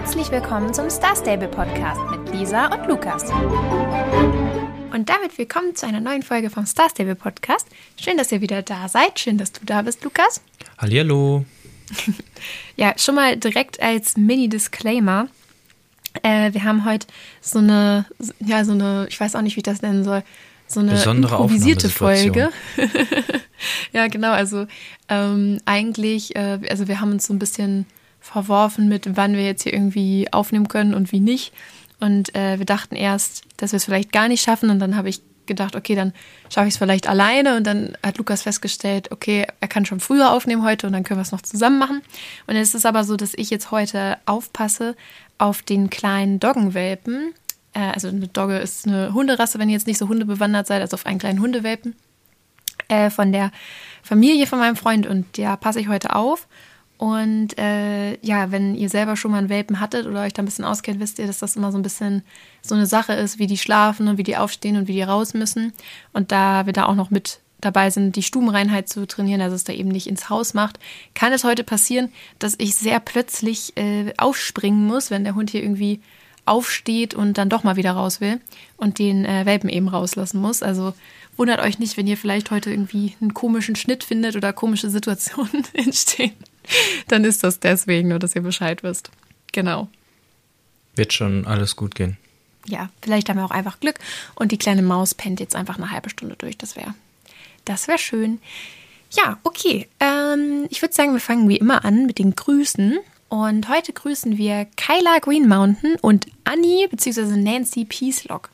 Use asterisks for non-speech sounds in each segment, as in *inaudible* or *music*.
Herzlich willkommen zum Star Stable Podcast mit Lisa und Lukas. Und damit willkommen zu einer neuen Folge vom Star Stable Podcast. Schön, dass ihr wieder da seid. Schön, dass du da bist, Lukas. Hallihallo. *laughs* ja, schon mal direkt als Mini-Disclaimer. Äh, wir haben heute so eine, ja, so eine, ich weiß auch nicht, wie ich das nennen soll, so eine Besondere improvisierte Folge. *laughs* ja, genau. Also ähm, eigentlich, äh, also wir haben uns so ein bisschen verworfen mit, wann wir jetzt hier irgendwie aufnehmen können und wie nicht. Und äh, wir dachten erst, dass wir es vielleicht gar nicht schaffen. Und dann habe ich gedacht, okay, dann schaffe ich es vielleicht alleine. Und dann hat Lukas festgestellt, okay, er kann schon früher aufnehmen heute und dann können wir es noch zusammen machen. Und es ist aber so, dass ich jetzt heute aufpasse auf den kleinen Doggenwelpen. Äh, also eine Dogge ist eine Hunderasse, wenn ihr jetzt nicht so hundebewandert seid, also auf einen kleinen Hundewelpen äh, von der Familie von meinem Freund. Und ja, passe ich heute auf. Und äh, ja, wenn ihr selber schon mal einen Welpen hattet oder euch da ein bisschen auskennt, wisst ihr, dass das immer so ein bisschen so eine Sache ist, wie die schlafen und wie die aufstehen und wie die raus müssen. Und da wir da auch noch mit dabei sind, die Stubenreinheit zu trainieren, also es da eben nicht ins Haus macht, kann es heute passieren, dass ich sehr plötzlich äh, aufspringen muss, wenn der Hund hier irgendwie aufsteht und dann doch mal wieder raus will und den äh, Welpen eben rauslassen muss. Also wundert euch nicht, wenn ihr vielleicht heute irgendwie einen komischen Schnitt findet oder komische Situationen *laughs* entstehen. dann ist das deswegen, nur dass ihr Bescheid wisst. Genau. Wird schon alles gut gehen. Ja, vielleicht haben wir auch einfach Glück und die kleine Maus pennt jetzt einfach eine halbe Stunde durch. Das wäre das wär schön. Ja, okay. Ähm, ich würde sagen, wir fangen wie immer an mit den Grüßen. Und heute grüßen wir Kyla Green Mountain und Annie bzw. Nancy Peacelock.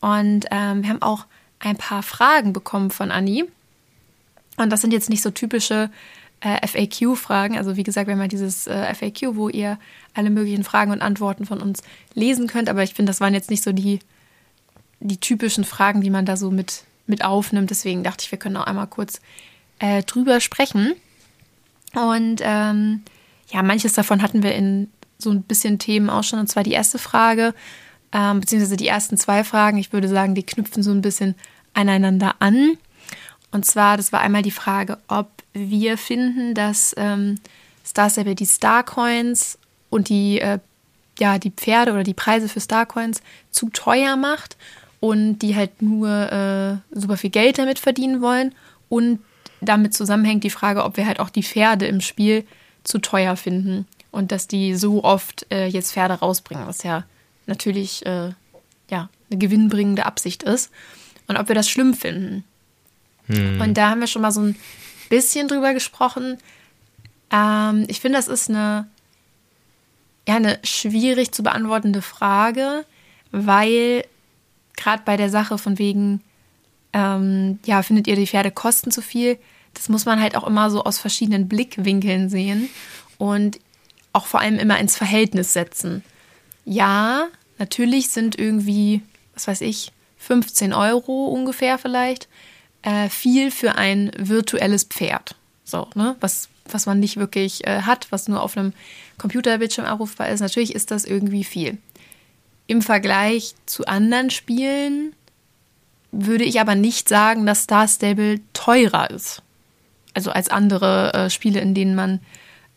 Und ähm, wir haben auch ein paar Fragen bekommen von Annie. Und das sind jetzt nicht so typische äh, FAQ-Fragen. Also wie gesagt, wir haben ja dieses äh, FAQ, wo ihr alle möglichen Fragen und Antworten von uns lesen könnt. Aber ich finde, das waren jetzt nicht so die, die typischen Fragen, die man da so mit, mit aufnimmt. Deswegen dachte ich, wir können auch einmal kurz äh, drüber sprechen. Und ähm, ja, manches davon hatten wir in so ein bisschen Themen auch schon. Und zwar die erste Frage, ähm, beziehungsweise die ersten zwei Fragen. Ich würde sagen, die knüpfen so ein bisschen aneinander an. Und zwar, das war einmal die Frage, ob wir finden, dass ähm, Star Stable die Starcoins und die, äh, ja, die Pferde oder die Preise für Starcoins zu teuer macht und die halt nur äh, super viel Geld damit verdienen wollen. Und damit zusammenhängt die Frage, ob wir halt auch die Pferde im Spiel zu teuer finden und dass die so oft äh, jetzt Pferde rausbringen, was ja natürlich äh, ja, eine gewinnbringende Absicht ist. Und ob wir das schlimm finden. Hm. Und da haben wir schon mal so ein bisschen drüber gesprochen. Ähm, ich finde, das ist eine, ja, eine schwierig zu beantwortende Frage, weil gerade bei der Sache von wegen, ähm, ja, findet ihr die Pferde kosten zu viel, das muss man halt auch immer so aus verschiedenen Blickwinkeln sehen und auch vor allem immer ins Verhältnis setzen. Ja, natürlich sind irgendwie, was weiß ich, 15 Euro ungefähr vielleicht äh, viel für ein virtuelles Pferd. So, ne? Was, was man nicht wirklich äh, hat, was nur auf einem Computerbildschirm abrufbar ist. Natürlich ist das irgendwie viel. Im Vergleich zu anderen Spielen würde ich aber nicht sagen, dass Star Stable teurer ist. Also als andere äh, Spiele, in denen man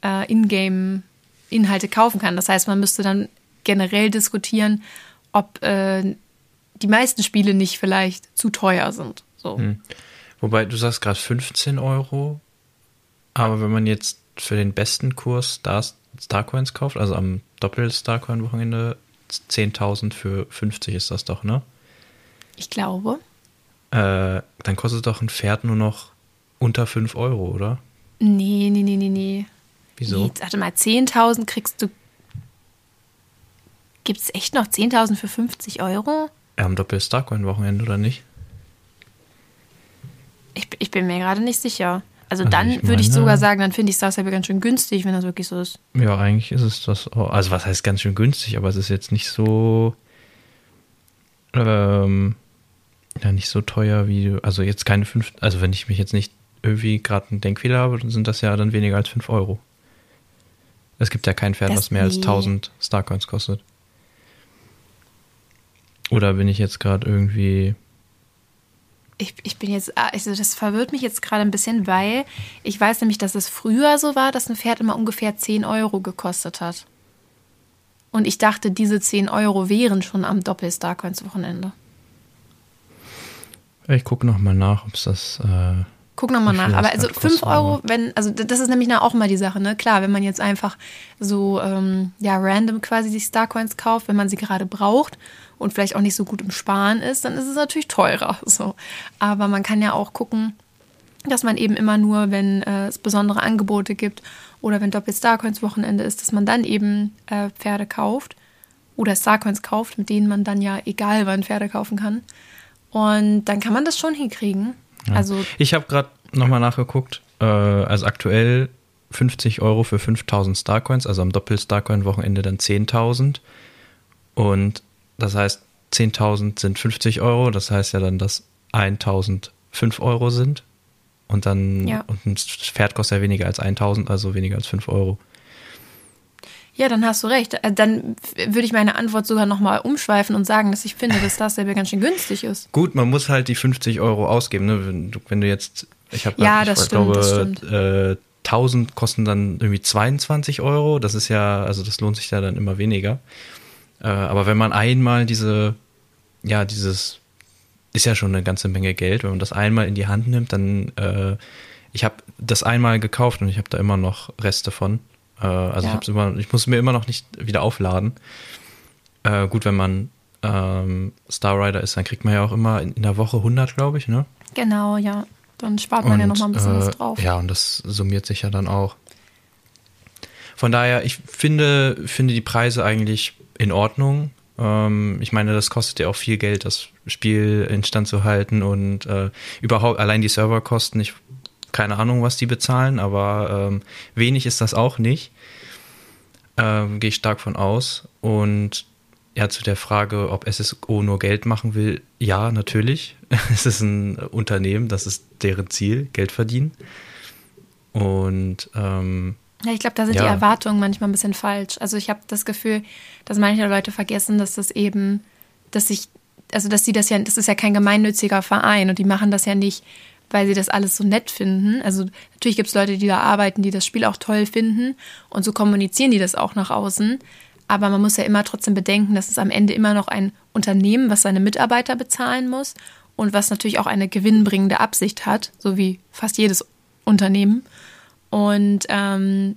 äh, Ingame-Inhalte kaufen kann. Das heißt, man müsste dann generell diskutieren, ob äh, die meisten Spiele nicht vielleicht zu teuer sind. So. Hm. Wobei, du sagst gerade 15 Euro, aber wenn man jetzt für den besten Kurs Star, Starcoins kauft, also am Doppel-Starcoin-Wochenende, 10.000 für 50 ist das doch, ne? Ich glaube. Äh, dann kostet doch ein Pferd nur noch unter 5 Euro, oder? Nee, nee, nee, nee, nee. Wieso? Nee, warte mal, 10.000 kriegst du. Gibt es echt noch 10.000 für 50 Euro? Am Doppel-Starcoin-Wochenende, oder nicht? Ich, ich bin mir gerade nicht sicher. Also, also dann würde ich sogar sagen, dann finde ich Star Stable ganz schön günstig, wenn das wirklich so ist. Ja, eigentlich ist es das auch. Also was heißt ganz schön günstig, aber es ist jetzt nicht so ähm, ja, nicht so teuer wie, also jetzt keine fünf, also wenn ich mich jetzt nicht irgendwie gerade einen Denkfehler habe, dann sind das ja dann weniger als 5 Euro. Es gibt ja kein Pferd, das was mehr als 1000 Starcoins kostet. Oder bin ich jetzt gerade irgendwie ich, ich bin jetzt, ah, also das verwirrt mich jetzt gerade ein bisschen, weil ich weiß nämlich, dass es früher so war, dass ein Pferd immer ungefähr 10 Euro gekostet hat. Und ich dachte, diese 10 Euro wären schon am Doppel-Starcoins-Wochenende. Ich gucke nochmal nach, ob es das. Äh, Guck nochmal nach. Aber also 5 Euro, wenn, also das ist nämlich auch mal die Sache, ne? Klar, wenn man jetzt einfach so ähm, ja, random quasi sich Starcoins kauft, wenn man sie gerade braucht und vielleicht auch nicht so gut im Sparen ist, dann ist es natürlich teurer. *laughs* So. Aber man kann ja auch gucken, dass man eben immer nur, wenn äh, es besondere Angebote gibt oder wenn Doppel Starcoins Wochenende ist, dass man dann eben äh, Pferde kauft oder Starcoins kauft, mit denen man dann ja egal wann Pferde kaufen kann. Und dann kann man das schon hinkriegen. Ja. Also ich habe gerade nochmal nachgeguckt. Äh, also aktuell 50 Euro für 5000 Starcoins, also am Doppel-Starcoin-Wochenende dann 10.000. Und das heißt, 10.000 sind 50 Euro. Das heißt ja dann, dass 1.000 5 Euro sind. Und dann, ja. und ein Pferd kostet ja weniger als 1000, also weniger als 5 Euro. Ja, dann hast du recht. Äh, dann würde ich meine Antwort sogar nochmal umschweifen und sagen, dass ich finde, dass das selber ganz schön günstig ist. Gut, man muss halt die 50 Euro ausgeben. Ne? Wenn, du, wenn du jetzt, ich habe, ja, das ich stimmt, glaube, das stimmt. Äh, 1000 kosten dann irgendwie 22 Euro. Das ist ja, also das lohnt sich ja dann immer weniger. Äh, aber wenn man einmal diese, ja, dieses ist ja schon eine ganze Menge Geld. Wenn man das einmal in die Hand nimmt, dann äh, ich habe das einmal gekauft und ich habe da immer noch Reste von. Äh, also ja. ich, immer, ich muss mir immer noch nicht wieder aufladen. Äh, gut, wenn man ähm, Star Rider ist, dann kriegt man ja auch immer in, in der Woche 100, glaube ich, ne? Genau, ja. Dann spart man und, ja noch mal ein bisschen was äh, drauf. Ja, und das summiert sich ja dann auch. Von daher, ich finde, finde die Preise eigentlich in Ordnung. Ähm, ich meine, das kostet ja auch viel Geld, das Spiel instand zu halten und äh, überhaupt allein die Serverkosten. Ich keine Ahnung, was die bezahlen, aber ähm, wenig ist das auch nicht. Ähm, Gehe ich stark von aus. Und ja, zu der Frage, ob SSO nur Geld machen will, ja, natürlich. *laughs* es ist ein Unternehmen, das ist deren Ziel, Geld verdienen. Und ähm, ja, ich glaube, da sind ja. die Erwartungen manchmal ein bisschen falsch. Also ich habe das Gefühl, dass manche Leute vergessen, dass das eben, dass ich, also dass sie das ja, das ist ja kein gemeinnütziger Verein und die machen das ja nicht, weil sie das alles so nett finden. Also natürlich gibt es Leute, die da arbeiten, die das Spiel auch toll finden und so kommunizieren die das auch nach außen. Aber man muss ja immer trotzdem bedenken, dass es am Ende immer noch ein Unternehmen, was seine Mitarbeiter bezahlen muss und was natürlich auch eine gewinnbringende Absicht hat, so wie fast jedes Unternehmen. Und ähm,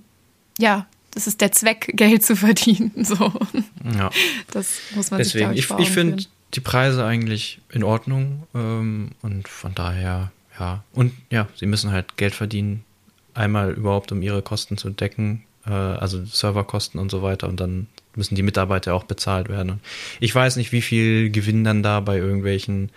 ja, das ist der Zweck, *laughs* Geld zu verdienen. *laughs* So. Ja. Das muss man Deswegen, sich, ich, ich finde die Preise eigentlich in Ordnung ähm, und von daher, ja. Und ja, sie müssen halt Geld verdienen, einmal überhaupt, um ihre Kosten zu decken, äh, also Serverkosten und so weiter und dann müssen die Mitarbeiter auch bezahlt werden. Und ich weiß nicht, wie viel Gewinn dann da bei irgendwelchen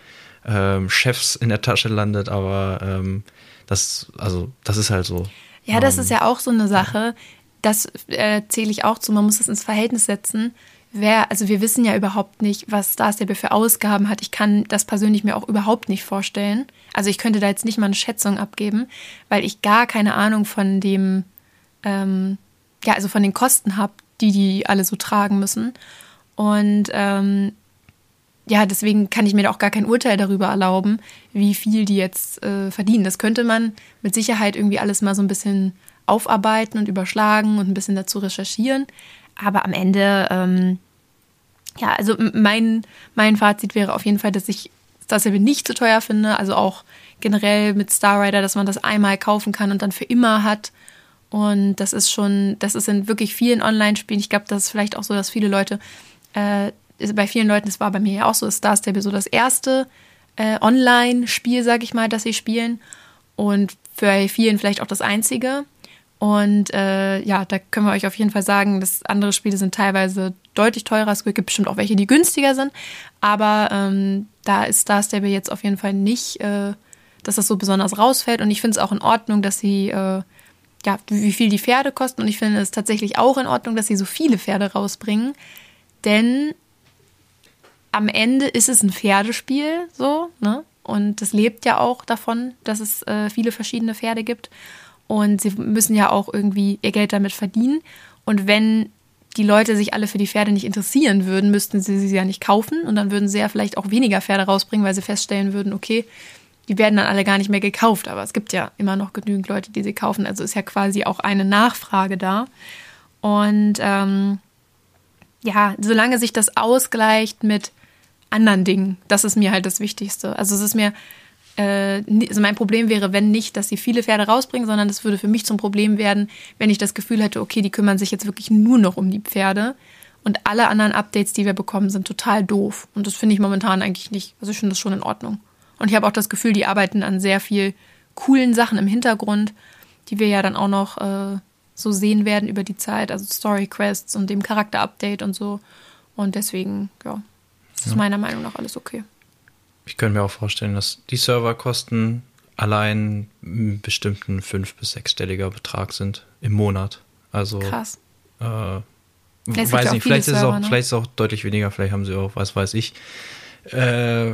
ähm, Chefs in der Tasche landet, aber ähm, das, also, das ist halt so. Ja, das ist ja auch so eine Sache. Das äh, zähle ich auch zu. Man muss das ins Verhältnis setzen. Wer, also wir wissen ja überhaupt nicht, was Starstable für Ausgaben hat. Ich kann das persönlich mir auch überhaupt nicht vorstellen. Also ich könnte da jetzt nicht mal eine Schätzung abgeben, weil ich gar keine Ahnung von dem, ähm, ja, also von den Kosten habe, die die alle so tragen müssen. Und ähm, ja, deswegen kann ich mir da auch gar kein Urteil darüber erlauben, wie viel die jetzt äh, verdienen. Das könnte man mit Sicherheit irgendwie alles mal so ein bisschen aufarbeiten und überschlagen und ein bisschen dazu recherchieren. Aber am Ende, ähm, ja, also mein, mein Fazit wäre auf jeden Fall, dass ich das eben nicht zu so teuer finde. Also auch generell mit Star Rider, dass man das einmal kaufen kann und dann für immer hat. Und das ist schon, das ist in wirklich vielen Online-Spielen. Ich glaube, das ist vielleicht auch so, dass viele Leute äh, bei vielen Leuten, das war bei mir ja auch so, ist Star Stable so das erste äh, Online-Spiel, sag ich mal, das sie spielen. Und für vielen vielleicht auch das einzige. Und äh, ja, da können wir euch auf jeden Fall sagen, dass andere Spiele sind teilweise deutlich teurer. Es gibt bestimmt auch welche, die günstiger sind. Aber ähm, da ist Star Stable jetzt auf jeden Fall nicht, äh, dass das so besonders rausfällt. Und ich finde es auch in Ordnung, dass sie, äh, ja, wie viel die Pferde kosten. Und ich finde es tatsächlich auch in Ordnung, dass sie so viele Pferde rausbringen. Denn am Ende ist es ein Pferdespiel, so, ne? Und das lebt ja auch davon, dass es äh, viele verschiedene Pferde gibt. Und sie müssen ja auch irgendwie ihr Geld damit verdienen. Und wenn die Leute sich alle für die Pferde nicht interessieren würden, müssten sie sie ja nicht kaufen. Und dann würden sie ja vielleicht auch weniger Pferde rausbringen, weil sie feststellen würden, okay, die werden dann alle gar nicht mehr gekauft. Aber es gibt ja immer noch genügend Leute, die sie kaufen. Also ist ja quasi auch eine Nachfrage da. Und ähm, ja, solange sich das ausgleicht mit anderen Dingen, das ist mir halt das Wichtigste. Also es ist mir, also mein Problem wäre, wenn nicht, dass sie viele Pferde rausbringen, sondern das würde für mich zum Problem werden, wenn ich das Gefühl hätte, okay, die kümmern sich jetzt wirklich nur noch um die Pferde und alle anderen Updates, die wir bekommen, sind total doof. Und das finde ich momentan eigentlich nicht. Also ich finde das schon in Ordnung. Und ich habe auch das Gefühl, die arbeiten an sehr viel coolen Sachen im Hintergrund, die wir ja dann auch noch äh, so sehen werden über die Zeit, also Story Quests und dem Charakter-Update und so. Und deswegen, ja, ist ja. meiner Meinung nach alles okay. Ich könnte mir auch vorstellen, dass die Serverkosten allein einen bestimmten fünf- bis sechsstelliger Betrag sind im Monat. Also krass. Äh, weiß nicht, vielleicht ist, es auch, ne? vielleicht ist es auch deutlich weniger, vielleicht haben sie auch, was weiß ich. Äh,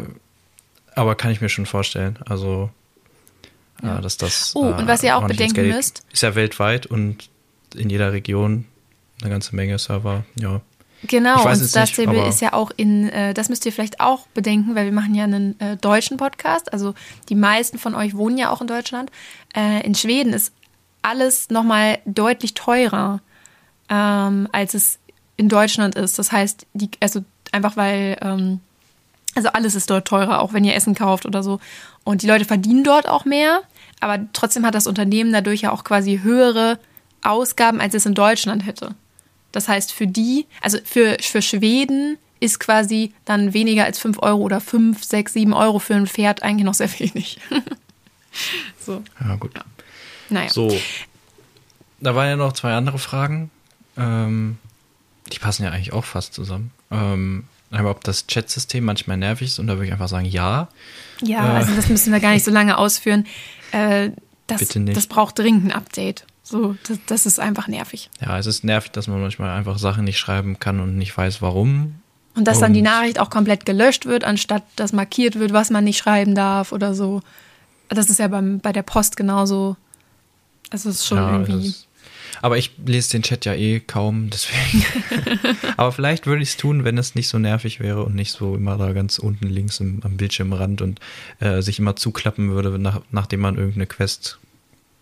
aber kann ich mir schon vorstellen. Also ja. dass das. Oh, und was ihr auch bedenken müsst. Ist ja weltweit und in jeder Region eine ganze Menge Server, ja. Genau, und Star Stable ist ja auch in, äh, das müsst ihr vielleicht auch bedenken, weil wir machen ja einen äh, deutschen Podcast. Also die meisten von euch wohnen ja auch in Deutschland. Äh, in Schweden ist alles nochmal deutlich teurer, ähm, als es in Deutschland ist. Das heißt, die, also einfach weil, ähm, also alles ist dort teurer, auch wenn ihr Essen kauft oder so. Und die Leute verdienen dort auch mehr, aber trotzdem hat das Unternehmen dadurch ja auch quasi höhere Ausgaben, als es in Deutschland hätte. Das heißt, für die, also für, für Schweden ist quasi dann weniger als 5 Euro oder 5, 6, 7 Euro für ein Pferd eigentlich noch sehr wenig. *laughs* so. Ja, gut. Ja. Naja. So. Da waren ja noch zwei andere Fragen. Ähm, die passen ja eigentlich auch fast zusammen. Ähm, aber ob das Chat-System manchmal nervig ist, und da würde ich einfach sagen, ja. Ja, äh, also das müssen wir gar nicht so lange ausführen. Äh, das, bitte nicht. das braucht dringend ein Update. So, das, das, ist einfach nervig. Ja, es ist nervig, dass man manchmal einfach Sachen nicht schreiben kann und nicht weiß, warum. Und dass und dann die Nachricht auch komplett gelöscht wird, anstatt dass markiert wird, was man nicht schreiben darf oder so. Das ist ja beim, bei der Post genauso. Also es ist schon ja, irgendwie. Ist, aber ich lese den Chat ja eh kaum, *laughs* deswegen. aber vielleicht würde ich es tun, wenn es nicht so nervig wäre und nicht so immer da ganz unten links im, am Bildschirmrand und äh, sich immer zuklappen würde, nach, nachdem man irgendeine Quest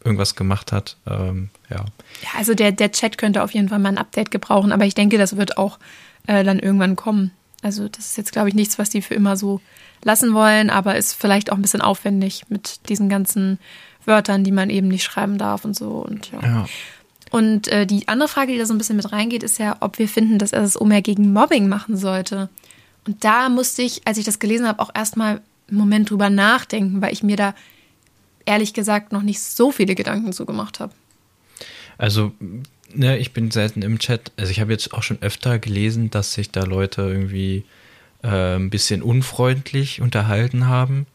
irgendwas gemacht hat. Ähm, ja. ja, also der, der Chat könnte auf jeden Fall mal ein Update gebrauchen, aber ich denke, das wird auch äh, dann irgendwann kommen. Also das ist jetzt, glaube ich, nichts, was die für immer so lassen wollen, aber ist vielleicht auch ein bisschen aufwendig mit diesen ganzen Wörtern, die man eben nicht schreiben darf und so. Und ja. ja. Und äh, die andere Frage, die da so ein bisschen mit reingeht, ist ja, ob wir finden, dass er es mehr gegen Mobbing machen sollte. Und da musste ich, als ich das gelesen habe, auch erstmal einen Moment drüber nachdenken, weil ich mir da ehrlich gesagt noch nicht so viele Gedanken zu gemacht habe. Also, ne, ich bin selten im Chat. Also ich habe jetzt auch schon öfter gelesen, dass sich da Leute irgendwie äh, ein bisschen unfreundlich unterhalten haben.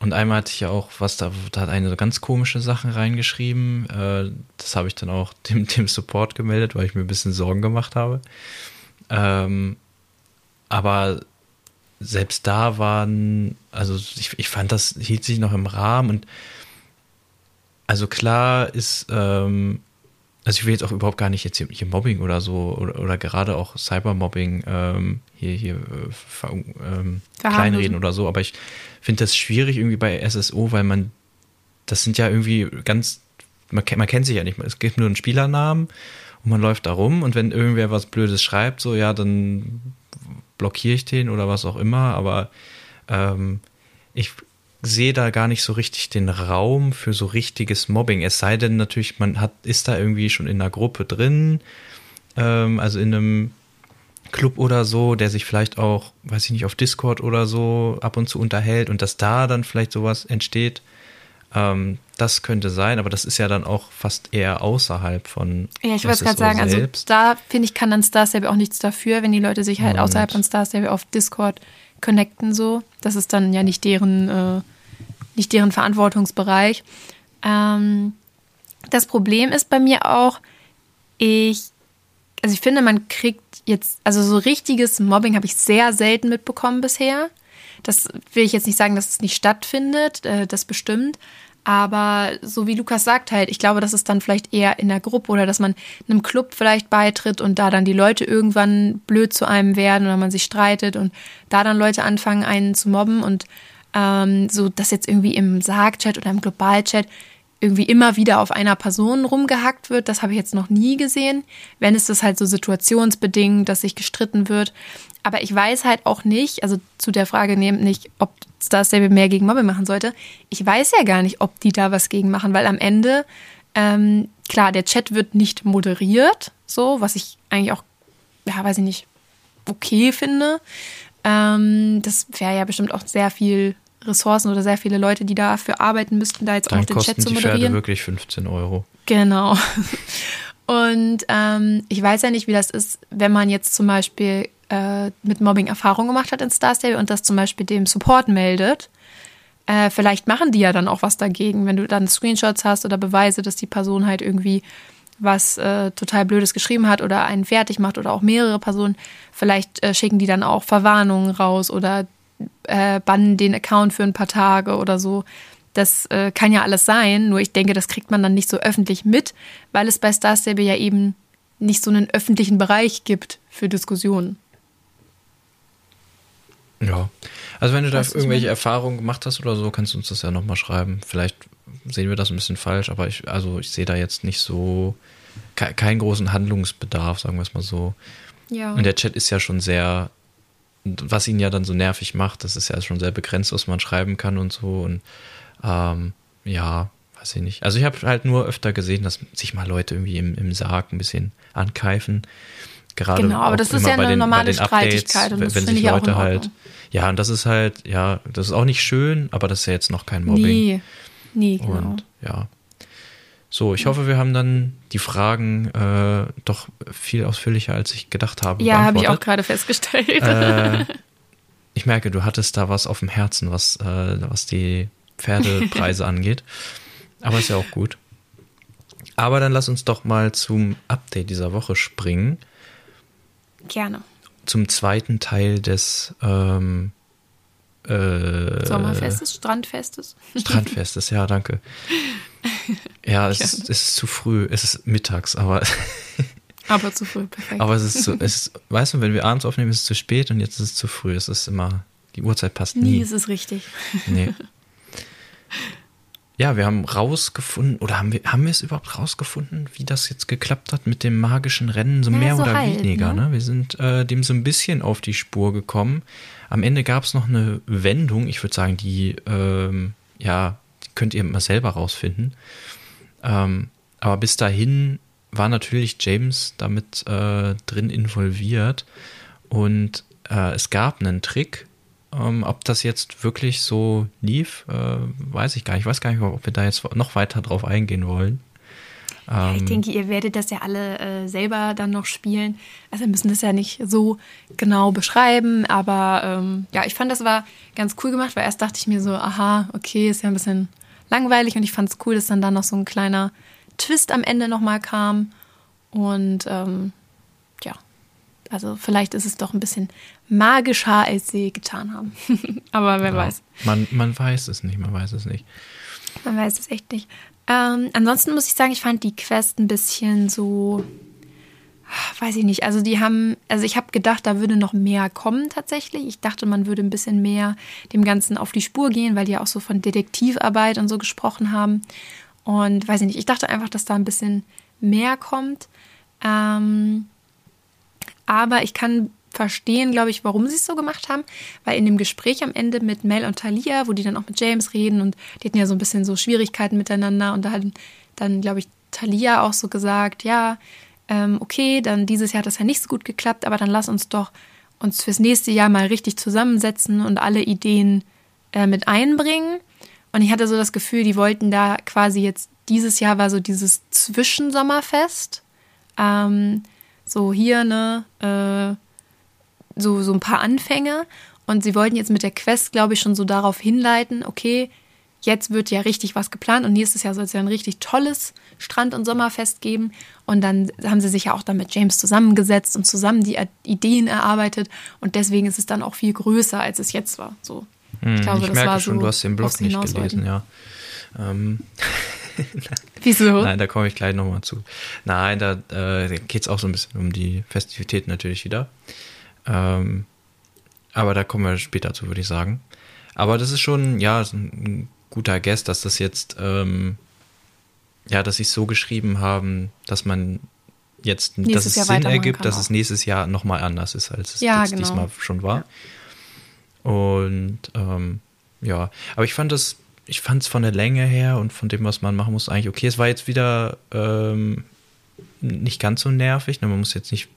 Und einmal hatte ich ja auch was, da, da hat eine so ganz komische Sachen reingeschrieben. Äh, das habe ich dann auch *laughs* dem, dem Support gemeldet, weil ich mir ein bisschen Sorgen gemacht habe. Ähm, aber selbst da waren, also ich, ich fand, das hielt sich noch im Rahmen und also klar ist, ähm, also ich will jetzt auch überhaupt gar nicht jetzt hier, hier Mobbing oder so oder, oder gerade auch Cybermobbing ähm, hier, hier äh, ähm, kleinreden oder so, aber ich finde das schwierig irgendwie bei SSO, weil man, das sind ja irgendwie ganz, man, man kennt sich ja nicht, es gibt nur einen Spielernamen und man läuft da rum und wenn irgendwer was Blödes schreibt, so ja, dann blockiere ich den oder was auch immer, aber ähm, ich sehe da gar nicht so richtig den Raum für so richtiges Mobbing. Es sei denn natürlich, man hat, ist da irgendwie schon in einer Gruppe drin, ähm, also in einem Club oder so, der sich vielleicht auch, weiß ich nicht, auf Discord oder so ab und zu unterhält und dass da dann vielleicht sowas entsteht. Ähm, das könnte sein, aber das ist ja dann auch fast eher außerhalb von. Ja, ich wollte gerade sagen, also selbst. also da finde ich, kann dann Star Stable auch nichts dafür, wenn die Leute sich halt und außerhalb von Star Stable auf Discord connecten, so. Das ist dann ja nicht deren, äh, nicht deren Verantwortungsbereich. Ähm, das Problem ist bei mir auch, ich also ich finde, man kriegt jetzt, also so richtiges Mobbing habe ich sehr selten mitbekommen bisher. Das will ich jetzt nicht sagen, dass es nicht stattfindet, äh, das bestimmt. Aber so wie Lukas sagt halt, ich glaube, das ist dann vielleicht eher in der Gruppe oder dass man einem Club vielleicht beitritt und da dann die Leute irgendwann blöd zu einem werden oder man sich streitet und da dann Leute anfangen, einen zu mobben und ähm, so das jetzt irgendwie im Sarg-Chat oder im Global-Chat irgendwie immer wieder auf einer Person rumgehackt wird. Das habe ich jetzt noch nie gesehen. Wenn es das halt so situationsbedingt, dass sich gestritten wird. Aber ich weiß halt auch nicht, also zu der Frage nehmt nicht, ob Star Stable mehr gegen Mobbing machen sollte. Ich weiß ja gar nicht, ob die da was gegen machen, weil am Ende, ähm, klar, der Chat wird nicht moderiert, so, was ich eigentlich auch, ja, weiß ich nicht, okay finde. Ähm, das wäre ja bestimmt auch sehr viel Ressourcen oder sehr viele Leute, die dafür arbeiten müssten, da jetzt Dann auch den kosten Chat zu moderieren. Pferde wirklich 15 Euro. Genau. *laughs* Und ähm, ich weiß ja nicht, wie das ist, wenn man jetzt zum Beispiel äh, mit Mobbing Erfahrung gemacht hat in Star Stable und das zum Beispiel dem Support meldet. Äh, vielleicht machen die ja dann auch was dagegen, wenn du dann Screenshots hast oder Beweise, dass die Person halt irgendwie was äh, total Blödes geschrieben hat oder einen fertig macht oder auch mehrere Personen. Vielleicht äh, schicken die dann auch Verwarnungen raus oder äh, bannen den Account für ein paar Tage oder so. Das äh, kann ja alles sein, nur ich denke, das kriegt man dann nicht so öffentlich mit, weil es bei Star Stable ja eben nicht so einen öffentlichen Bereich gibt für Diskussionen. Ja. Also wenn du da was ich irgendwelche? Erfahrungen gemacht hast oder so, kannst du uns das ja nochmal schreiben. Vielleicht sehen wir das ein bisschen falsch, aber ich, also ich sehe da jetzt nicht so ke keinen großen Handlungsbedarf, sagen wir es mal so. Ja. Und der Chat ist ja schon sehr, was ihn ja dann so nervig macht, das ist ja schon sehr begrenzt, was man schreiben kann und so. Und ähm, ja, weiß ich nicht. Also ich habe halt nur öfter gesehen, dass sich mal Leute irgendwie im, im Sarg ein bisschen ankeifen. Gerade Genau, aber das ist ja eine den, normale den Updates, Streitigkeit und wenn, das wenn finde sich Leute halt. Ja, und das ist halt, ja, das ist auch nicht schön, aber das ist ja jetzt noch kein Mobbing. Nee, nee, genau. Und ja. So, ich hoffe, wir haben dann die Fragen äh, doch viel ausführlicher, als ich gedacht habe. ja, habe ich auch gerade festgestellt. Äh, ich merke, du hattest da was auf dem Herzen, was, äh, was die Pferdepreise *laughs* angeht. Aber ist ja auch gut. Aber dann lass uns doch mal zum Update dieser Woche springen. Gerne. Zum zweiten Teil des ähm, äh, Sommerfestes, Strandfestes. Strandfestes, ja, danke. Ja, es, ist, es ist zu früh, es ist mittags, aber, *laughs* Aber zu früh, perfekt. aber es ist zu, es ist, weißt du, wenn wir abends aufnehmen, ist es zu spät und jetzt ist es zu früh. Es ist immer, die Uhrzeit passt Nie nie. ist es richtig. Nee. *laughs* Ja, wir haben rausgefunden, oder haben wir, haben wir es überhaupt rausgefunden, wie das jetzt geklappt hat mit dem magischen Rennen, so Na, mehr so oder halb, weniger, ne? ne? Wir sind äh, dem so ein bisschen auf die Spur gekommen. Am Ende gab es noch eine Wendung, ich würde sagen, die, ähm, ja, die könnt ihr mal selber rausfinden. Ähm, aber bis dahin war natürlich James damit äh, drin involviert und äh, es gab einen Trick. Ähm, ob das jetzt wirklich so lief, äh, weiß ich gar nicht. Ich weiß gar nicht, ob wir da jetzt noch weiter drauf eingehen wollen. Ja, ich Ähm, denke, ihr werdet das ja alle äh, selber dann noch spielen. Also wir müssen das ja nicht so genau beschreiben, aber ähm, ja, ich fand, das war ganz cool gemacht, weil erst dachte ich mir so, aha, okay, ist ja ein bisschen langweilig und ich fand es cool, dass dann da noch so ein kleiner Twist am Ende nochmal kam. Und ähm, ja, also vielleicht ist es doch ein bisschen magischer, als sie getan haben. *laughs* aber wer ja. weiß. Man, man weiß es nicht, man weiß es nicht. Man weiß es echt nicht. Ähm, ansonsten muss ich sagen, ich fand die Quest ein bisschen so, weiß ich nicht. Also die haben, also ich habe gedacht, da würde noch mehr kommen tatsächlich. Ich dachte, man würde ein bisschen mehr dem Ganzen auf die Spur gehen, weil die ja auch so von Detektivarbeit und so gesprochen haben. Und weiß ich nicht, ich dachte einfach, dass da ein bisschen mehr kommt. Ähm, aber ich kann verstehen, glaube ich, warum sie es so gemacht haben, weil in dem Gespräch am Ende mit Mel und Talia, wo die dann auch mit James reden und die hatten ja so ein bisschen so Schwierigkeiten miteinander und da hat dann, glaube ich, Talia auch so gesagt, ja, ähm, okay, dann dieses Jahr hat das ja nicht so gut geklappt, aber dann lass uns doch uns fürs nächste Jahr mal richtig zusammensetzen und alle Ideen äh, mit einbringen. Und ich hatte so das Gefühl, die wollten da quasi jetzt, dieses Jahr war so dieses Zwischensommerfest. Ähm, so hier, ne, äh, so, so ein paar Anfänge. Und sie wollten jetzt mit der Quest, glaube ich, schon so darauf hinleiten, okay, jetzt wird ja richtig was geplant und nächstes Jahr soll es ja ein richtig tolles Strand- und Sommerfest geben. Und dann haben sie sich ja auch dann mit James zusammengesetzt und zusammen die Ideen erarbeitet. Und deswegen ist es dann auch viel größer, als es jetzt war. So. Hm, ich, glaube, das merke war schon, so, du hast den Blog nicht gelesen, ja. Ähm, *laughs* Wieso? Nein, da komme ich gleich nochmal zu. Nein, da äh, geht es auch so ein bisschen um die Festivitäten natürlich wieder. Ähm, aber da kommen wir später zu, würde ich sagen. Aber das ist schon, ja, ein guter Guess, dass das jetzt ähm, ja, dass sie es so geschrieben haben, dass man jetzt, Nächstes dass es Jahr Sinn ergibt, dass auch. es nächstes Jahr nochmal anders ist, als es Ja, genau. diesmal schon war. Und ähm, ja, aber ich fand es, ich fand es von der Länge her und von dem, was man machen muss, eigentlich okay. Es war jetzt wieder ähm, nicht ganz so nervig. Ne? Man muss jetzt nicht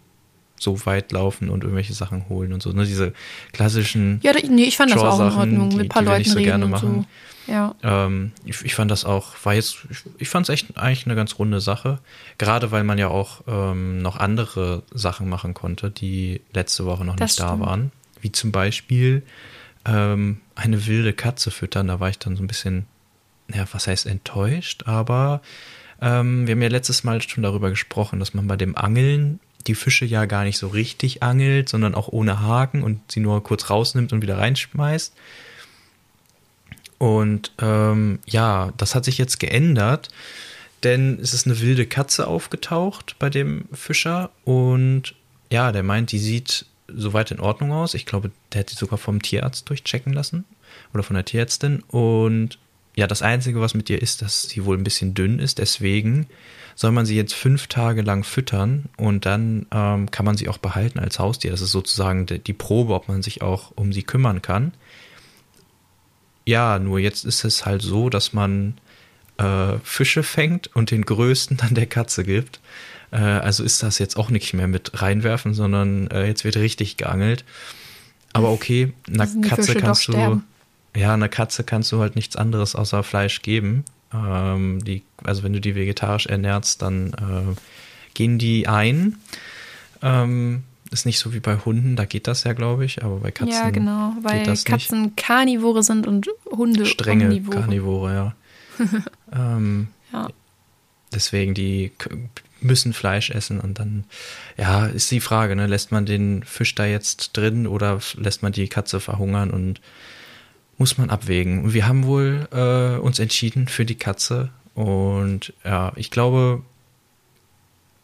so weit laufen und irgendwelche Sachen holen und so. Ne? Diese klassischen Ja, da- nee, ich fand das auch in Ordnung. die- Mit ein paar die Leuten so reden gerne machen. so. Ja. ähm, ich, ich fand das auch, war jetzt, ich, ich fand es echt eigentlich eine ganz runde Sache. Gerade weil man ja auch ähm, noch andere Sachen machen konnte, die letzte Woche noch Das nicht da stimmt. waren. Wie zum Beispiel ähm, eine wilde Katze füttern. Da war ich dann so ein bisschen, ja, was heißt enttäuscht, aber ähm, wir haben ja letztes Mal schon darüber gesprochen, dass man bei dem Angeln die Fische ja gar nicht so richtig angelt, sondern auch ohne Haken und sie nur kurz rausnimmt und wieder reinschmeißt. Und ähm, ja, das hat sich jetzt geändert, denn es ist eine wilde Katze aufgetaucht bei dem Fischer und ja, der meint, die sieht soweit in Ordnung aus. Ich glaube, der hat sie sogar vom Tierarzt durchchecken lassen oder von der Tierärztin. Und ja, das Einzige, was mit ihr ist, dass sie wohl ein bisschen dünn ist. Deswegen soll man sie jetzt fünf Tage lang füttern und dann ähm, kann man sie auch behalten als Haustier. Das ist sozusagen die, die Probe, ob man sich auch um sie kümmern kann. Ja, nur jetzt ist es halt so, dass man äh, Fische fängt und den größten dann der Katze gibt. Äh, also ist das jetzt auch nicht mehr mit reinwerfen, sondern äh, jetzt wird richtig geangelt. Aber okay, einer Katze kannst du, sterben. Ja, einer Katze kannst du halt nichts anderes außer Fleisch geben. Ähm, die, also wenn du die vegetarisch ernährst, dann äh, gehen die ein. Ähm, ist nicht so wie bei Hunden, da geht das ja, glaube ich, aber bei Katzen ja, genau, weil geht das nicht. Katzen Karnivore sind und Hunde strenge Omnivore. Karnivore, ja. *laughs* ähm, Ja. deswegen, die müssen Fleisch essen und dann, ja, ist die Frage, ne, lässt man den Fisch da jetzt drin oder lässt man die Katze verhungern und muss man abwägen. Und wir haben wohl äh, uns entschieden für die Katze und ja, ich glaube,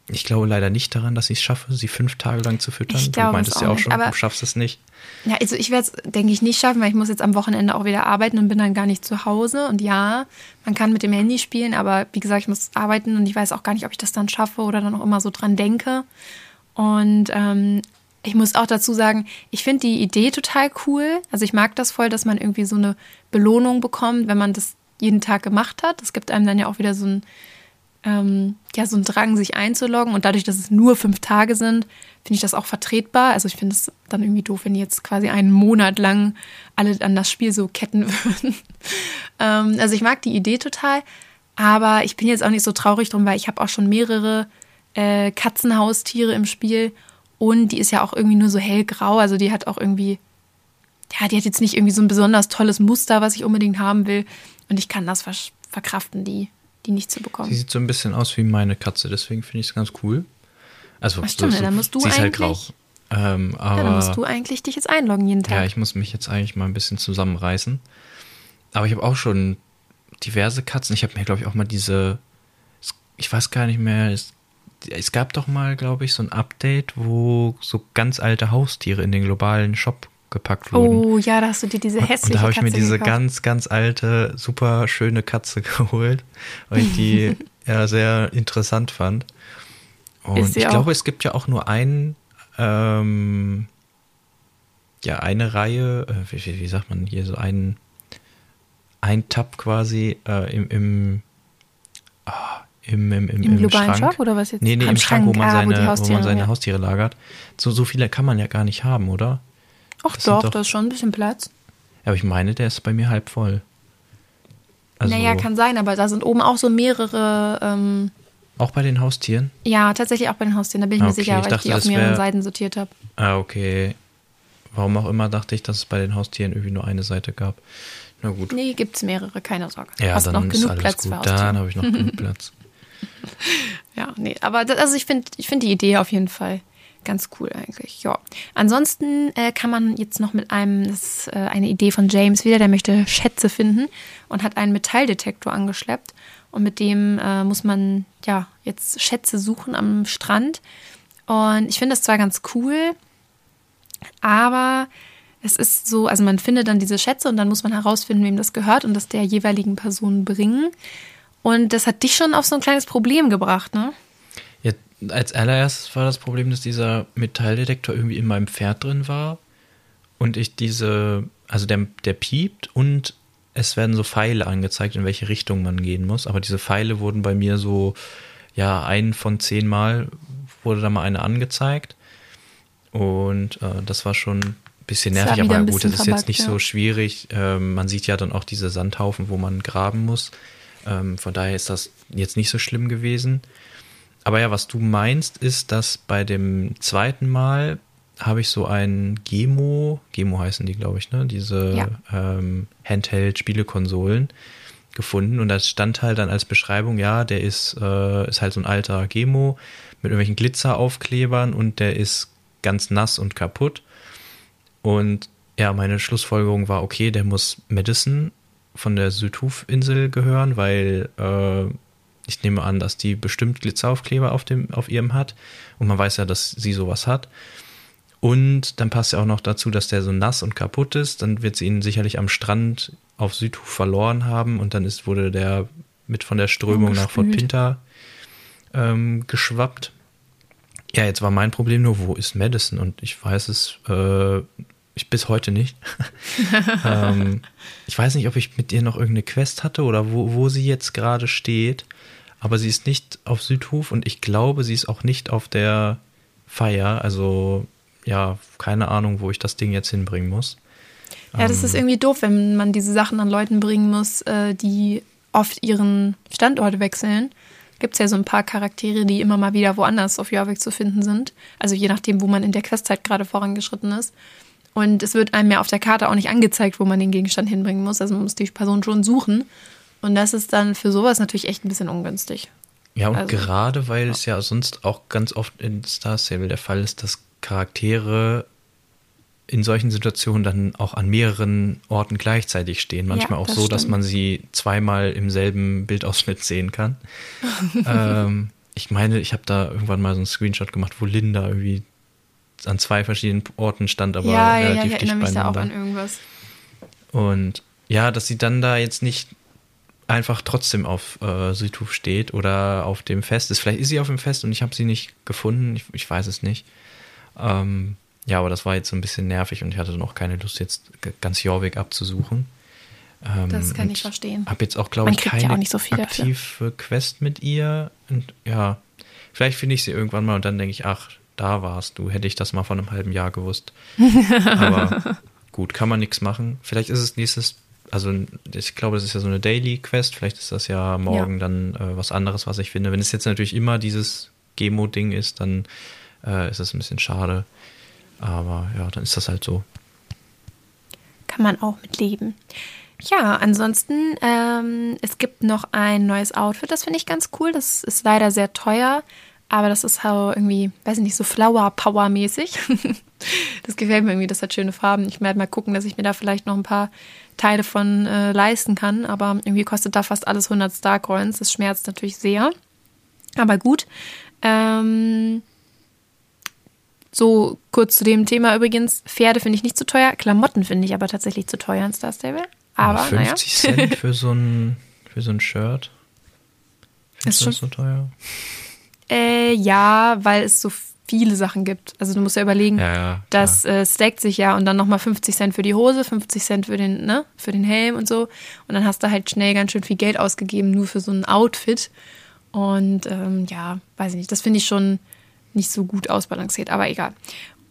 ich glaube leider nicht daran, dass ich es schaffe, sie fünf Tage lang zu füttern. Ich du meintest es ja auch auch schon, du schaffst es nicht. Ja, also ich werde es, denke ich, nicht schaffen, weil ich muss jetzt am Wochenende auch wieder arbeiten und bin dann gar nicht zu Hause. Und ja, man kann mit dem Handy spielen, aber wie gesagt, ich muss arbeiten und ich weiß auch gar nicht, ob ich das dann schaffe oder dann auch immer so dran denke. Und ähm, ich muss auch dazu sagen, ich finde die Idee total cool. Also ich mag das voll, dass man irgendwie so eine Belohnung bekommt, wenn man das jeden Tag gemacht hat. Das gibt einem dann ja auch wieder so ein ähm, ja, so ein Drang, sich einzuloggen. Und dadurch, dass es nur fünf Tage sind, finde ich das auch vertretbar. Also ich finde es dann irgendwie doof, wenn die jetzt quasi einen Monat lang alle an das Spiel so ketten *laughs* würden. ähm, also ich mag die Idee total, aber ich bin jetzt auch nicht so traurig drum, weil ich habe auch schon mehrere äh, Katzenhaustiere im Spiel und die ist ja auch irgendwie nur so hellgrau. Also die hat auch irgendwie, ja, die hat jetzt nicht irgendwie so ein besonders tolles Muster, was ich unbedingt haben will. Und ich kann das verkraften, die, die nicht zu bekommen. Sie sieht so ein bisschen aus wie meine Katze, deswegen finde ich es ganz cool. Also, Ach stimmt, dann musst du sie ist halt grau. Ähm, aber Ja, dann musst du eigentlich dich jetzt einloggen jeden Tag. ja, ich muss mich jetzt eigentlich mal ein bisschen zusammenreißen. Aber ich habe auch schon diverse Katzen. Ich habe mir, glaube ich, auch mal diese, ich weiß gar nicht mehr, es, es gab doch mal, glaube ich, so ein Update, wo so ganz alte Haustiere in den globalen Shop gepackt wurden. oh ja, da hast du dir diese hässliche Und da habe ich mir diese gekauft. ganz, ganz alte, super schöne Katze *laughs* geholt, weil ich die *laughs* ja sehr interessant fand. Und ich auch. glaube, es gibt ja auch nur ein, ähm, ja, eine Reihe, äh, wie, wie, sagt man hier, so ein, ein Tab quasi äh, im, im, ah, im, im, im, Im globalen Schrank. Shop oder was jetzt? Nee, nee, Am im Schrank, wo man, ah, seine, wo Haustiere, man seine ja. Haustiere lagert. So, so viele kann man ja gar nicht haben, oder? Ach das doch, doch- da ist schon ein bisschen Platz. Aber ich meine, der ist bei mir halb voll. Also, naja, kann sein, aber da sind oben auch so mehrere, ähm, Auch bei den Haustieren? ja, tatsächlich auch bei den Haustieren, da bin ich mir Okay, sicher, ich weil dachte, ich die auf mehreren wär- Seiten sortiert habe. Ah, okay. Warum auch immer dachte ich, dass es bei den Haustieren irgendwie nur eine Seite gab. Na gut. Nee, gibt's mehrere, keine Sorge. ja, Hast dann noch ist genug alles Platz gut. Dann habe ich noch genug *laughs* Platz. *laughs* Ja, nee, aber das, also ich finde ich find die Idee auf jeden Fall ganz cool eigentlich. Ja. Ansonsten äh, kann man jetzt noch mit einem, das ist äh, eine Idee von James wieder, der möchte Schätze finden und hat einen Metalldetektor angeschleppt. Und mit dem äh, muss man ja jetzt Schätze suchen am Strand. Und ich finde das zwar ganz cool, aber es ist so, also man findet dann diese Schätze und dann muss man herausfinden, wem das gehört und das der jeweiligen Person bringen. Und das hat dich schon auf so ein kleines Problem gebracht, ne? Ja, als allererstes war das Problem, dass dieser Metalldetektor irgendwie in meinem Pferd drin war und ich diese, also der, der piept und es werden so Pfeile angezeigt, in welche Richtung man gehen muss. Aber diese Pfeile wurden bei mir so, ja, ein von zehn Mal wurde da mal eine angezeigt. Und äh, das war schon ein bisschen nervig, aber gut, das ist verbuggt, jetzt nicht ja. so schwierig. Ähm, man sieht ja dann auch diese Sandhaufen, wo man graben muss. Ähm, von daher ist das jetzt nicht so schlimm gewesen. Aber ja, was du meinst, ist, dass bei dem zweiten Mal habe ich so ein Gemo, Gemo heißen die, glaube ich, ne? Diese Ja. ähm, Handheld-Spielekonsolen gefunden und da stand halt dann als Beschreibung, ja, der ist, äh, ist halt so ein alter Gemo mit irgendwelchen Glitzeraufklebern und der ist ganz nass und kaputt. Und ja, meine Schlussfolgerung war, okay, der muss Madison von der Südhuf-Insel gehören, weil äh, ich nehme an, dass die bestimmt Glitzeraufkleber auf, dem, auf ihrem hat. Und man weiß ja, dass sie sowas hat. Und dann passt ja auch noch dazu, dass der so nass und kaputt ist. Dann wird sie ihn sicherlich am Strand auf Südhof verloren haben. Und dann ist, wurde der mit von der Strömung nach Fort. Pinta ähm, geschwappt. Ja, jetzt war mein Problem nur, wo ist Madison? Und ich weiß es äh, ich bis heute nicht. *laughs* ähm, ich weiß nicht, ob ich mit ihr noch irgendeine Quest hatte oder wo, wo sie jetzt gerade steht. Aber sie ist nicht auf Südhof und ich glaube, sie ist auch nicht auf der Feier. Also, ja, keine Ahnung, wo ich das Ding jetzt hinbringen muss. Ja, das ist irgendwie doof, wenn man diese Sachen an Leuten bringen muss, äh, die oft ihren Standort wechseln. Gibt es ja so ein paar Charaktere, die immer mal wieder woanders auf Jorvik zu finden sind. Also je nachdem, wo man in der Questzeit gerade vorangeschritten ist. Und es wird einem ja auf der Karte auch nicht angezeigt, wo man den Gegenstand hinbringen muss. Also man muss die Person schon suchen. Und das ist dann für sowas natürlich echt ein bisschen ungünstig. Ja, und Also, gerade weil es ja sonst auch ganz oft in Star Stable der Fall ist, dass Charaktere in solchen Situationen dann auch an mehreren Orten gleichzeitig stehen. Manchmal auch das so, dass stimmt. man sie zweimal im selben Bildausschnitt sehen kann. *laughs* ähm, ich meine, ich habe da irgendwann mal so einen Screenshot gemacht, wo Linda irgendwie an zwei verschiedenen Orten stand, aber ja, ja, ja, relativ ich dicht erinnere mich da auch beieinander. an irgendwas. Und ja, dass sie dann da jetzt nicht einfach trotzdem auf äh, Südhof steht oder auf dem Fest ist. Vielleicht ist sie auf dem Fest und ich habe sie nicht gefunden. Ich, ich weiß es nicht. Ähm, ja, aber das war jetzt so ein bisschen nervig und ich hatte dann auch keine Lust, jetzt ganz Jorvik abzusuchen. Ähm, Das kann ich verstehen. Habe jetzt auch, glaube ich, ja keine auch nicht so viel dafür. aktive Quest mit ihr. Und ja, vielleicht finde ich sie irgendwann mal und dann denke ich, ach, da warst du. Hätte ich das mal vor einem halben Jahr gewusst. *laughs* Aber gut, kann man nichts machen. Vielleicht ist es nächstes, also ich glaube, das ist ja so eine Daily Quest. Vielleicht ist das ja morgen dann äh, was anderes, was ich finde. Wenn es jetzt natürlich immer dieses Gemo-Ding ist, dann äh, ist das ein bisschen schade. Aber ja, dann ist das halt so. kann man auch mit leben. Ja, ansonsten, ähm, es gibt noch ein neues Outfit, das finde ich ganz cool. Das ist leider sehr teuer, aber das ist so irgendwie, weiß ich nicht, so Flower Power mäßig. *laughs* das gefällt mir irgendwie, das hat schöne Farben. Ich werde mal gucken, dass ich mir da vielleicht noch ein paar Teile von äh, leisten kann, aber irgendwie kostet da fast alles 100 Starcoins. Das schmerzt natürlich sehr. Aber gut. Ähm, so kurz zu dem Thema übrigens. Pferde finde ich nicht zu teuer. Klamotten finde ich aber tatsächlich zu teuer in Star Stable. Aber, naja. 50 Cent für so ein, für so ein Shirt. Findest Ist schon- so teuer? Äh, ja, weil es so viele Sachen gibt. Also du musst ja überlegen, Ja, ja. das äh, stackt sich ja und dann nochmal 50 Cent für die Hose, 50 Cent für den, ne, für den Helm und so. Und dann hast du halt schnell ganz schön viel Geld ausgegeben, nur für so ein Outfit. Und ähm, ja, weiß ich nicht, das finde ich schon nicht so gut ausbalanciert, aber egal.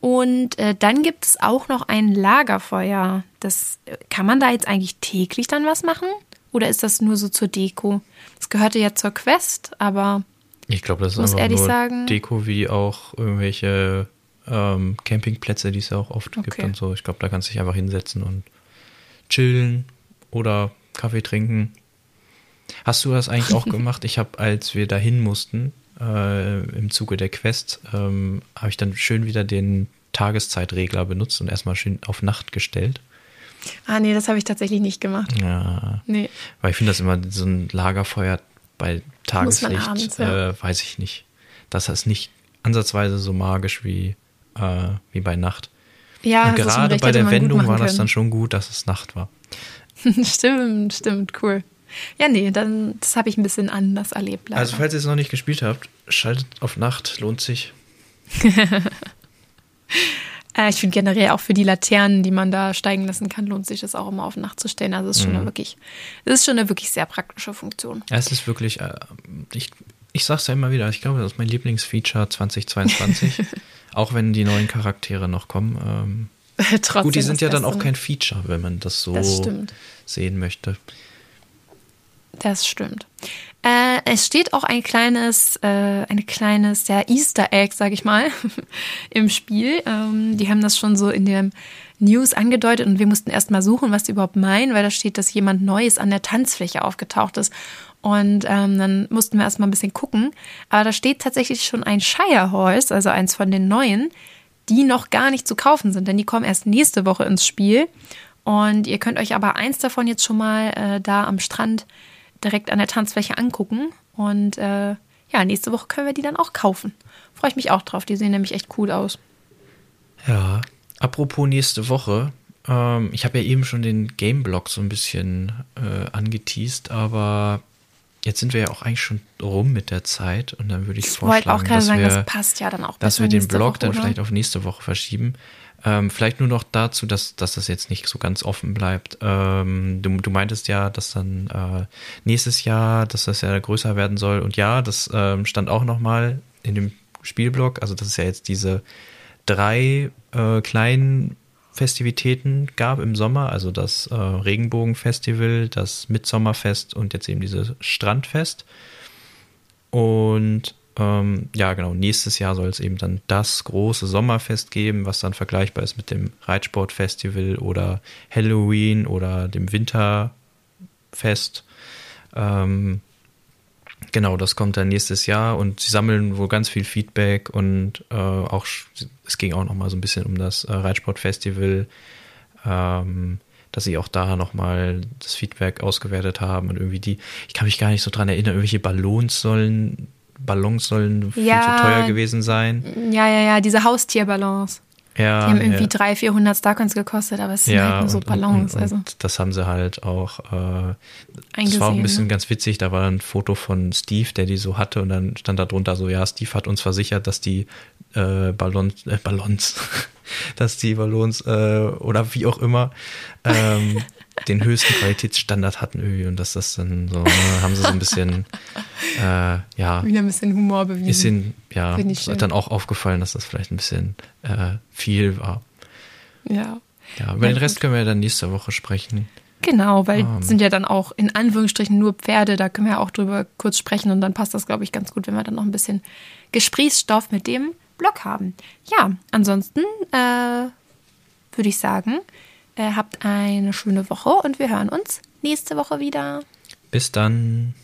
Und äh, dann gibt es auch noch ein Lagerfeuer. Das äh, kann man da jetzt eigentlich täglich dann was machen? Oder ist das nur so zur Deko? Das gehörte ja zur Quest, aber Ich glaube, das ist muss einfach nur sagen- Deko wie auch irgendwelche ähm, Campingplätze, die es ja auch oft gibt Okay. und so. Ich glaube, da kannst du dich einfach hinsetzen und chillen oder Kaffee trinken. Hast du das eigentlich auch *laughs* gemacht? Ich habe, als wir dahin mussten, äh, im Zuge der Quest, ähm, habe ich dann schön wieder den Tageszeitregler benutzt und erstmal schön auf Nacht gestellt. Ah, nee, das habe ich tatsächlich nicht gemacht. Ja, Nee. weil ich finde das immer so ein Lagerfeuer bei Tageslicht, abends, ja. äh, weiß ich nicht. Das ist nicht ansatzweise so magisch wie, äh, wie bei Nacht. Ja, Und gerade recht, bei der Wendung war das dann schon gut, dass es Nacht war. *laughs* stimmt, stimmt, cool. Ja, nee, dann, das habe ich ein bisschen anders erlebt. Leider. Also, falls ihr es noch nicht gespielt habt, schaltet auf Nacht, lohnt sich. *laughs* äh, ich finde generell auch für die Laternen, die man da steigen lassen kann, lohnt sich das auch immer auf Nacht zu stellen. Also, es ist schon eine wirklich, es ist schon eine wirklich sehr praktische Funktion. Ja, es ist wirklich, äh, ich, ich sag's ja immer wieder, ich glaube, das ist mein Lieblingsfeature 2022. *laughs* auch wenn die neuen Charaktere noch kommen. Ähm, *laughs* Trotzdem gut, die sind ja dann auch kein Feature, wenn man das so Das sehen möchte. Das stimmt. Äh, es steht auch ein kleines, äh, ein kleines ja, Easter Egg, sag ich mal, *laughs* im Spiel. Ähm, die haben das schon so in den News angedeutet und wir mussten erst mal suchen, was sie überhaupt meinen, weil da steht, dass jemand Neues an der Tanzfläche aufgetaucht ist. Und ähm, dann mussten wir erst mal ein bisschen gucken. Aber da steht tatsächlich schon ein Shire Horse, also eins von den neuen, die noch gar nicht zu kaufen sind, denn die kommen erst nächste Woche ins Spiel. Und ihr könnt euch aber eins davon jetzt schon mal äh, da am Strand direkt an der Tanzfläche angucken. Und äh, ja, nächste Woche können wir die dann auch kaufen. Freue ich mich auch drauf. Die sehen nämlich echt cool aus. Ja, apropos nächste Woche. Ähm, ich habe ja eben schon den Game-Blog so ein bisschen äh, angeteased, aber jetzt sind wir ja auch eigentlich schon rum mit der Zeit und dann würde ich Ich wollte auch vorschlagen, gerade dass sagen, wir, das passt ja dann auch dass wir den Blog Woche, dann oder? vielleicht auf nächste Woche verschieben. Ähm, vielleicht nur noch dazu, dass, dass das jetzt nicht so ganz offen bleibt. Ähm, du, du meintest ja, dass dann äh, nächstes Jahr, dass das ja größer werden soll. Und ja, das ähm, stand auch nochmal in dem Spielblog. Also, dass es ja jetzt diese drei äh, kleinen Festivitäten gab im Sommer. Also das äh, Regenbogenfestival, das Mitsommerfest und jetzt eben dieses Strandfest. Und ähm, ja, genau, nächstes Jahr soll es eben dann das große Sommerfest geben, was dann vergleichbar ist mit dem Reitsportfestival oder Halloween oder dem Winterfest. Ähm, genau, das kommt dann nächstes Jahr und sie sammeln wohl ganz viel Feedback und äh, auch, es ging auch nochmal so ein bisschen um das äh, Reitsportfestival, ähm, dass sie auch da nochmal das Feedback ausgewertet haben und irgendwie die, ich kann mich gar nicht so dran erinnern, irgendwelche Ballons sollen, Ballons sollen viel Ja. zu teuer gewesen sein. Ja, ja, ja, diese Haustierballons. Ja, Die haben irgendwie ja. 300, 400 Starcoins gekostet, aber es sind halt nur so und- Ballons. Und, also und das haben sie halt auch. Äh, das war auch ein bisschen ne? ganz witzig. Da war ein Foto von Steve, der die so hatte, und dann stand da drunter so: Ja, Steve hat uns versichert, dass die äh, Ballons, äh, Ballons, *laughs* dass die Ballons äh, oder wie auch immer ähm, *laughs* den höchsten Qualitätsstandard hatten irgendwie und dass das dann so ne, haben sie so ein bisschen *laughs* äh, ja Wieder ein bisschen Humor bewiesen. bisschen ja ist schön. dann auch aufgefallen, dass das vielleicht ein bisschen äh, viel war. Ja. Ja, über Ja, den Rest gut. können wir dann nächste Woche sprechen. Genau, weil Ähm. es sind ja dann auch in Anführungsstrichen nur Pferde, da können wir ja auch drüber kurz sprechen und dann passt das, glaube ich, ganz gut, wenn wir dann noch ein bisschen Gesprächsstoff mit dem Blog haben. Ja, ansonsten äh, würde ich sagen, äh, habt eine schöne Woche und wir hören uns nächste Woche wieder. Bis dann.